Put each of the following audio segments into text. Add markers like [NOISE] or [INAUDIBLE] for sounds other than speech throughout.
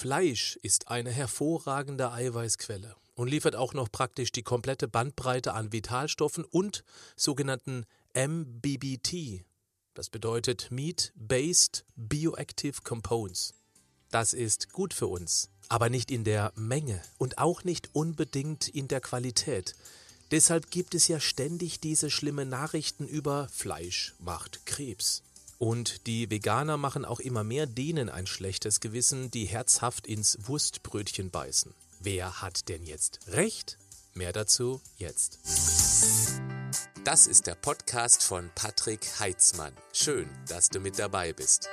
Fleisch ist eine hervorragende Eiweißquelle und liefert auch noch praktisch die komplette Bandbreite an Vitalstoffen und sogenannten MBBT. Das bedeutet Meat-Based Bioactive Compounds. Das ist gut für uns, aber nicht in der Menge und auch nicht unbedingt in der Qualität. Deshalb gibt es ja ständig diese schlimmen Nachrichten über Fleisch macht Krebs. Und die Veganer machen auch immer mehr denen ein schlechtes Gewissen, die herzhaft ins Wurstbrötchen beißen. Wer hat denn jetzt recht? Mehr dazu jetzt. Das ist der Podcast von Patrick Heitzmann. Schön, dass du mit dabei bist.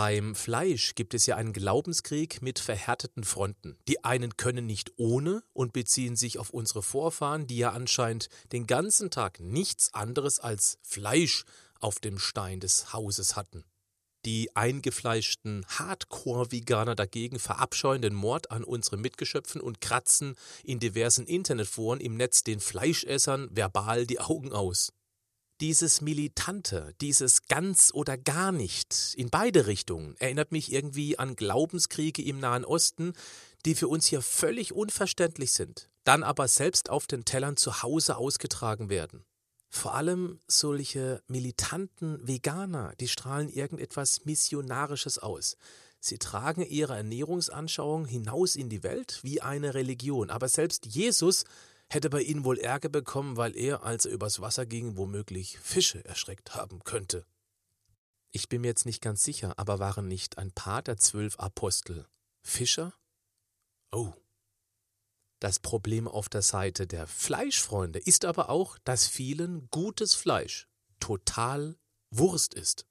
Beim Fleisch gibt es ja einen Glaubenskrieg mit verhärteten Fronten. Die einen können nicht ohne und beziehen sich auf unsere Vorfahren, die ja anscheinend den ganzen Tag nichts anderes als Fleisch auf dem Stein des Hauses hatten. Die eingefleischten Hardcore-Veganer dagegen verabscheuen den Mord an unseren Mitgeschöpfen und kratzen in diversen Internetforen im Netz den Fleischessern verbal die Augen aus. Dieses Militante, dieses ganz oder gar nicht, in beide Richtungen, erinnert mich irgendwie an Glaubenskriege im Nahen Osten, die für uns hier völlig unverständlich sind, dann aber selbst auf den Tellern zu Hause ausgetragen werden. Vor allem solche militanten Veganer, die strahlen irgendetwas Missionarisches aus. Sie tragen ihre Ernährungsanschauung hinaus in die Welt wie eine Religion, aber selbst Jesus hätte bei ihnen wohl Ärger bekommen, weil er, als er übers Wasser ging, womöglich Fische erschreckt haben könnte. Ich bin mir jetzt nicht ganz sicher, aber waren nicht ein paar der zwölf Apostel Fischer? Oh. Das Problem auf der Seite der Fleischfreunde ist aber auch, dass vielen gutes Fleisch total Wurst ist.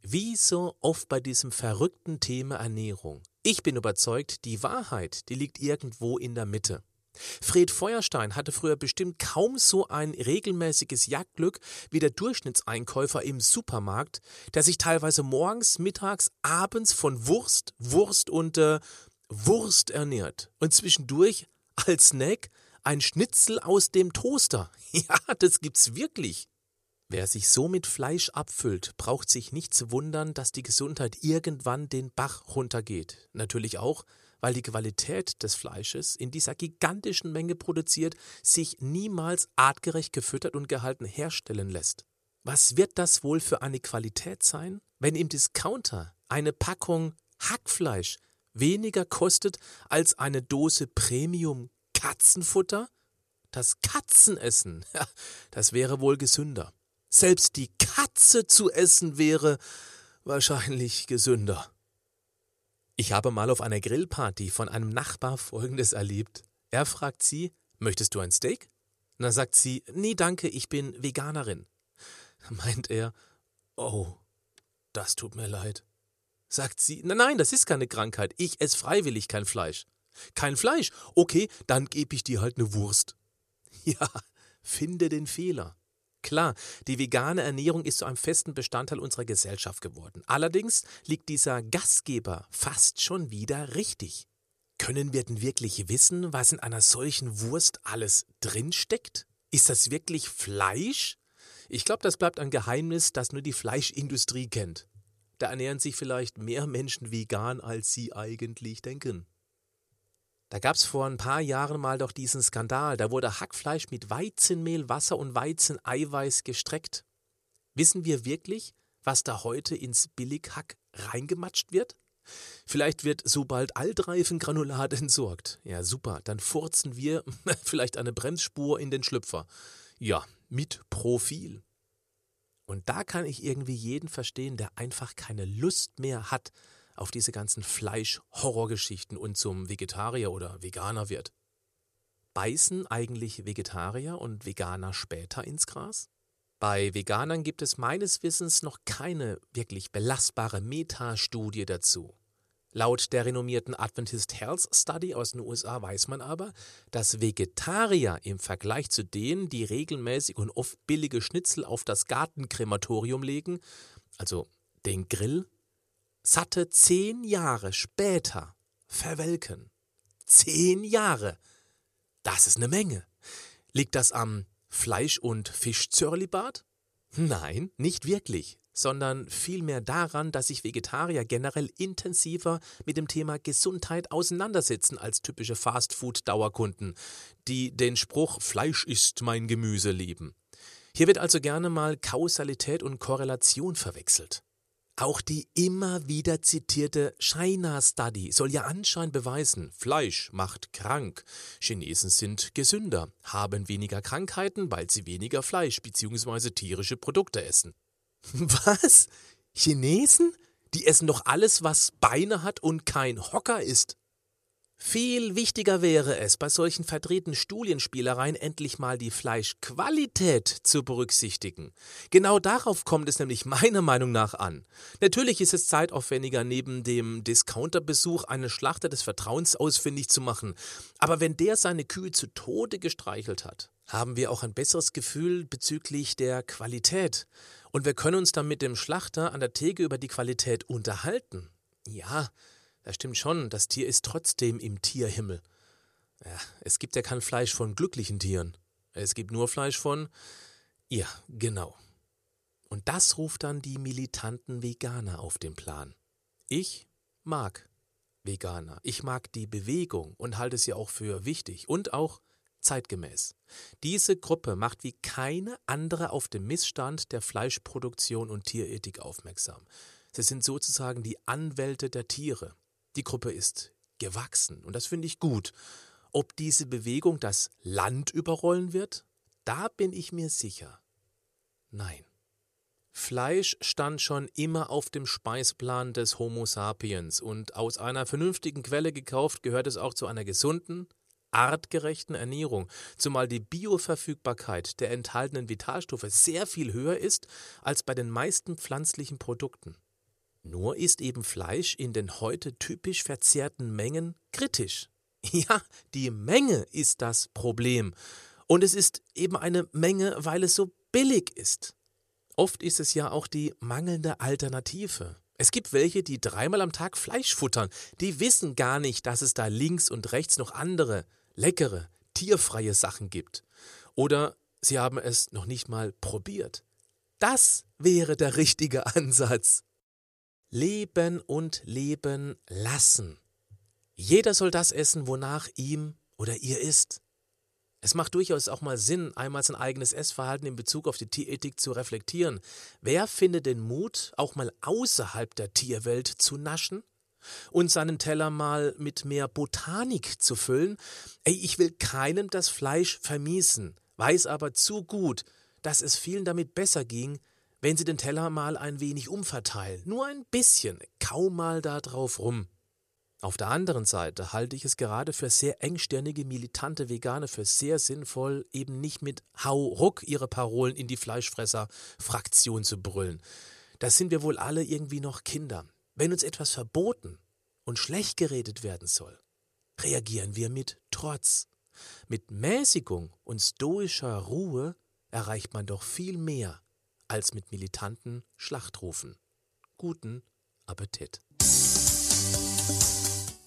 Wie so oft bei diesem verrückten Thema Ernährung. Ich bin überzeugt, die Wahrheit, die liegt irgendwo in der Mitte. Fred Feuerstein hatte früher bestimmt kaum so ein regelmäßiges Jagdglück wie der Durchschnittseinkäufer im Supermarkt, der sich teilweise morgens, mittags, abends von Wurst, Wurst und äh, Wurst ernährt und zwischendurch als Snack ein Schnitzel aus dem Toaster. [LAUGHS] Ja, das gibt's wirklich. Wer sich so mit Fleisch abfüllt, braucht sich nicht zu wundern, dass die Gesundheit irgendwann den Bach runtergeht. Natürlich auch, weil die Qualität des Fleisches in dieser gigantischen Menge produziert sich niemals artgerecht gefüttert und gehalten herstellen lässt. Was wird das wohl für eine Qualität sein, wenn im Discounter eine Packung Hackfleisch weniger kostet als eine Dose Premium Katzenfutter? Das Katzenessen, [LAUGHS] das wäre wohl gesünder. Selbst die Katze zu essen wäre wahrscheinlich gesünder. Ich habe mal auf einer Grillparty von einem Nachbar Folgendes erlebt. Er fragt sie, möchtest du ein Steak? Dann sagt sie, nee, danke, ich bin Veganerin. Meint er, oh, das tut mir leid. Sagt sie, nein, nein, das ist keine Krankheit, ich esse freiwillig kein Fleisch. Kein Fleisch? Okay, dann gebe ich dir halt eine Wurst. [LAUGHS] Ja, finde den Fehler. Klar, die vegane Ernährung ist zu einem festen Bestandteil unserer Gesellschaft geworden. Allerdings liegt dieser Gastgeber fast schon wieder richtig. Können wir denn wirklich wissen, was in einer solchen Wurst alles drinsteckt? Ist das wirklich Fleisch? Ich glaube, das bleibt ein Geheimnis, das nur die Fleischindustrie kennt. Da ernähren sich vielleicht mehr Menschen vegan, als sie eigentlich denken. Da gab es vor ein paar Jahren mal doch diesen Skandal. Da wurde Hackfleisch mit Weizenmehl, Wasser und Weizeneiweiß gestreckt. Wissen wir wirklich, was da heute ins Billighack reingematscht wird? Vielleicht wird so bald Altreifengranulat [LAUGHS] entsorgt. Ja, super, dann furzen wir [LAUGHS] vielleicht eine Bremsspur in den Schlüpfer. Ja, mit Profil. Und da kann ich irgendwie jeden verstehen, der einfach keine Lust mehr hat, auf diese ganzen Fleisch-Horrorgeschichten und zum Vegetarier oder Veganer wird. Beißen eigentlich Vegetarier und Veganer später ins Gras? Bei Veganern gibt es meines Wissens noch keine wirklich belastbare Metastudie dazu. Laut der renommierten Adventist Health Study aus den USA weiß man aber, dass Vegetarier im Vergleich zu denen, die regelmäßig und oft billige Schnitzel auf das Gartenkrematorium legen, also den Grill, satte zehn Jahre später verwelken. Zehn Jahre. Das ist eine Menge. Liegt das am Fleisch- und Fischzörlibad? Nein, nicht wirklich, sondern vielmehr daran, dass sich Vegetarier generell intensiver mit dem Thema Gesundheit auseinandersetzen als typische Fastfood-Dauerkunden, die den Spruch Fleisch ist mein Gemüse lieben. Hier wird also gerne mal Kausalität und Korrelation verwechselt. Auch die immer wieder zitierte China Study soll ja anscheinend beweisen, Fleisch macht krank. Chinesen sind gesünder, haben weniger Krankheiten, weil sie weniger Fleisch bzw. tierische Produkte essen. [LAUGHS] Was? Chinesen? Die essen doch alles, was Beine hat und kein Hocker ist. Viel wichtiger wäre es, bei solchen verdrehten Studienspielereien endlich mal die Fleischqualität zu berücksichtigen. Genau darauf kommt es nämlich meiner Meinung nach an. Natürlich ist es zeitaufwendiger, neben dem Discounterbesuch einen Schlachter des Vertrauens ausfindig zu machen. Aber wenn der seine Kühe zu Tode gestreichelt hat, haben wir auch ein besseres Gefühl bezüglich der Qualität. Und wir können uns dann mit dem Schlachter an der Theke über die Qualität unterhalten. Ja, das stimmt schon, das Tier ist trotzdem im Tierhimmel. Ja, es gibt ja kein Fleisch von glücklichen Tieren. Es gibt nur Fleisch von. Ja, genau. Und das ruft dann die militanten Veganer auf den Plan. Ich mag Veganer. Ich mag die Bewegung und halte sie auch für wichtig und auch zeitgemäß. Diese Gruppe macht wie keine andere auf den Missstand der Fleischproduktion und Tierethik aufmerksam. Sie sind sozusagen die Anwälte der Tiere. Die Gruppe ist gewachsen und das finde ich gut. Ob diese Bewegung das Land überrollen wird, da bin ich mir sicher. Nein. Fleisch stand schon immer auf dem Speisplan des Homo sapiens und aus einer vernünftigen Quelle gekauft gehört es auch zu einer gesunden, artgerechten Ernährung, zumal die Bioverfügbarkeit der enthaltenen Vitalstoffe sehr viel höher ist als bei den meisten pflanzlichen Produkten. Nur ist eben Fleisch in den heute typisch verzehrten Mengen kritisch. [LAUGHS] Ja, die Menge ist das Problem. Und es ist eben eine Menge, weil es so billig ist. Oft ist es ja auch die mangelnde Alternative. Es gibt welche, die dreimal am Tag Fleisch futtern. Die wissen gar nicht, dass es da links und rechts noch andere, leckere, tierfreie Sachen gibt. Oder sie haben es noch nicht mal probiert. Das wäre der richtige [LAUGHS] Ansatz. Leben und leben lassen. Jeder soll das essen, wonach ihm oder ihr ist. Es macht durchaus auch mal Sinn, einmal sein eigenes Essverhalten in Bezug auf die Tierethik zu reflektieren. Wer findet den Mut, auch mal außerhalb der Tierwelt zu naschen? Und seinen Teller mal mit mehr Botanik zu füllen? Ey, ich will keinem das Fleisch vermiesen, weiß aber zu gut, dass es vielen damit besser ging, wenn Sie den Teller mal ein wenig umverteilen, nur ein bisschen, kaum mal da drauf rum. Auf der anderen Seite halte ich es gerade für sehr engstirnige, militante Veganer für sehr sinnvoll, eben nicht mit Hau ruck ihre Parolen in die Fleischfresser-Fraktion zu brüllen. Da sind wir wohl alle irgendwie noch Kinder. Wenn uns etwas verboten und schlecht geredet werden soll, reagieren wir mit Trotz. Mit Mäßigung und stoischer Ruhe erreicht man doch viel mehr als mit militanten Schlachtrufen. Guten Appetit.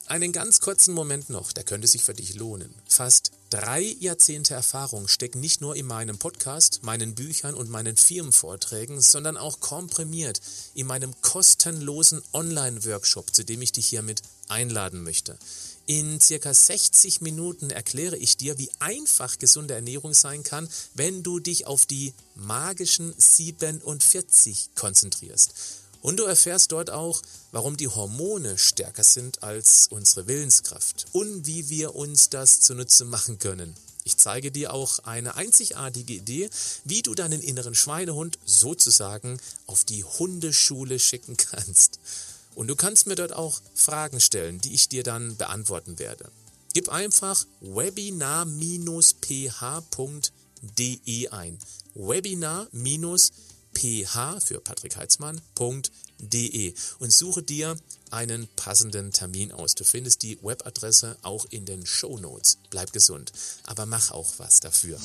Einen ganz kurzen Moment noch, der könnte sich für dich lohnen. Fast drei Jahrzehnte Erfahrung stecken nicht nur in meinem Podcast, meinen Büchern und meinen Firmenvorträgen, sondern auch komprimiert in meinem kostenlosen Online-Workshop, zu dem ich dich hiermit einladen möchte. In circa 60 Minuten erkläre ich dir, wie einfach gesunde Ernährung sein kann, wenn du dich auf die magischen 47 konzentrierst. Und du erfährst dort auch, warum die Hormone stärker sind als unsere Willenskraft und wie wir uns das zunutze machen können. Ich zeige dir auch eine einzigartige Idee, wie du deinen inneren Schweinehund sozusagen auf die Hundeschule schicken kannst. Und du kannst mir dort auch Fragen stellen, die ich dir dann beantworten werde. Gib einfach webinar-ph.de ein. Webinar-ph für Patrick Heitzmann.de und suche dir einen passenden Termin aus. Du findest die Webadresse auch in den Show Notes. Bleib gesund, aber mach auch was dafür.